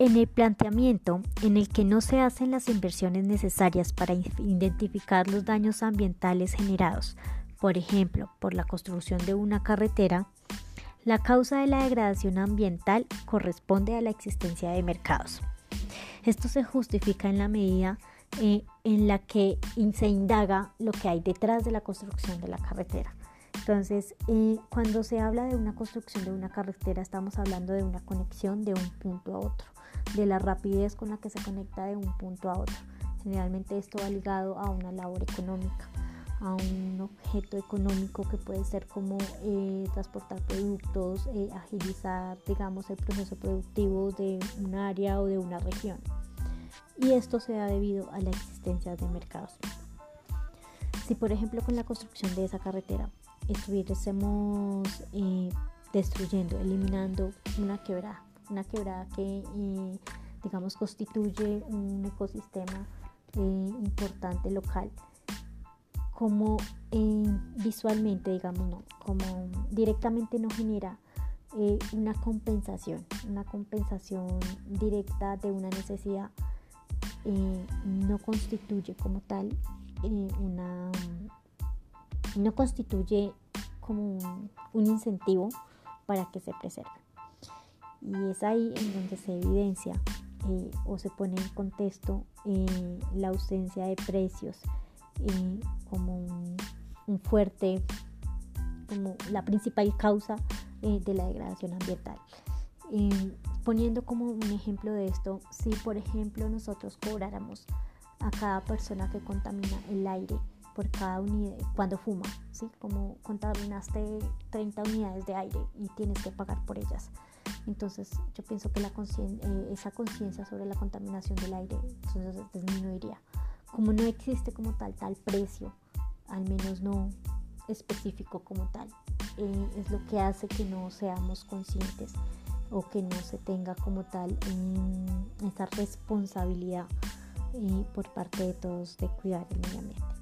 En el planteamiento en el que no se hacen las inversiones necesarias para identificar los daños ambientales generados, por ejemplo, por la construcción de una carretera, la causa de la degradación ambiental corresponde a la existencia de mercados. Esto se justifica en la medida eh, en la que se indaga lo que hay detrás de la construcción de la carretera. Entonces, eh, cuando se habla de una construcción de una carretera, estamos hablando de una conexión de un punto a otro de la rapidez con la que se conecta de un punto a otro. Generalmente esto va ligado a una labor económica, a un objeto económico que puede ser como eh, transportar productos, eh, agilizar, digamos, el proceso productivo de un área o de una región. Y esto se da debido a la existencia de mercados. Si por ejemplo con la construcción de esa carretera estuviésemos eh, destruyendo, eliminando una quebrada, una quebrada que, eh, digamos, constituye un ecosistema eh, importante local, como eh, visualmente, digamos, no, como directamente no genera una compensación, una compensación directa de una necesidad, no constituye como tal una, no constituye como un incentivo para que se preserve. Y es ahí en donde se evidencia eh, o se pone en contexto eh, la ausencia de precios eh, como un, fuerte, como la principal causa de la degradación ambiental. poniendo como un ejemplo de esto, si por ejemplo nosotros cobráramos a cada persona que contamina el aire por cada unidad cuando fuma, ¿sí? Como contaminaste 30 unidades de aire y tienes que pagar por ellas. Entonces yo pienso que la eh, esa conciencia sobre la contaminación del aire entonces disminuiría. Como no existe como tal tal precio, al menos no específico como tal, eh, es lo que hace que no seamos conscientes o que no se tenga como tal esa responsabilidad eh, por parte de todos de cuidar el medio ambiente.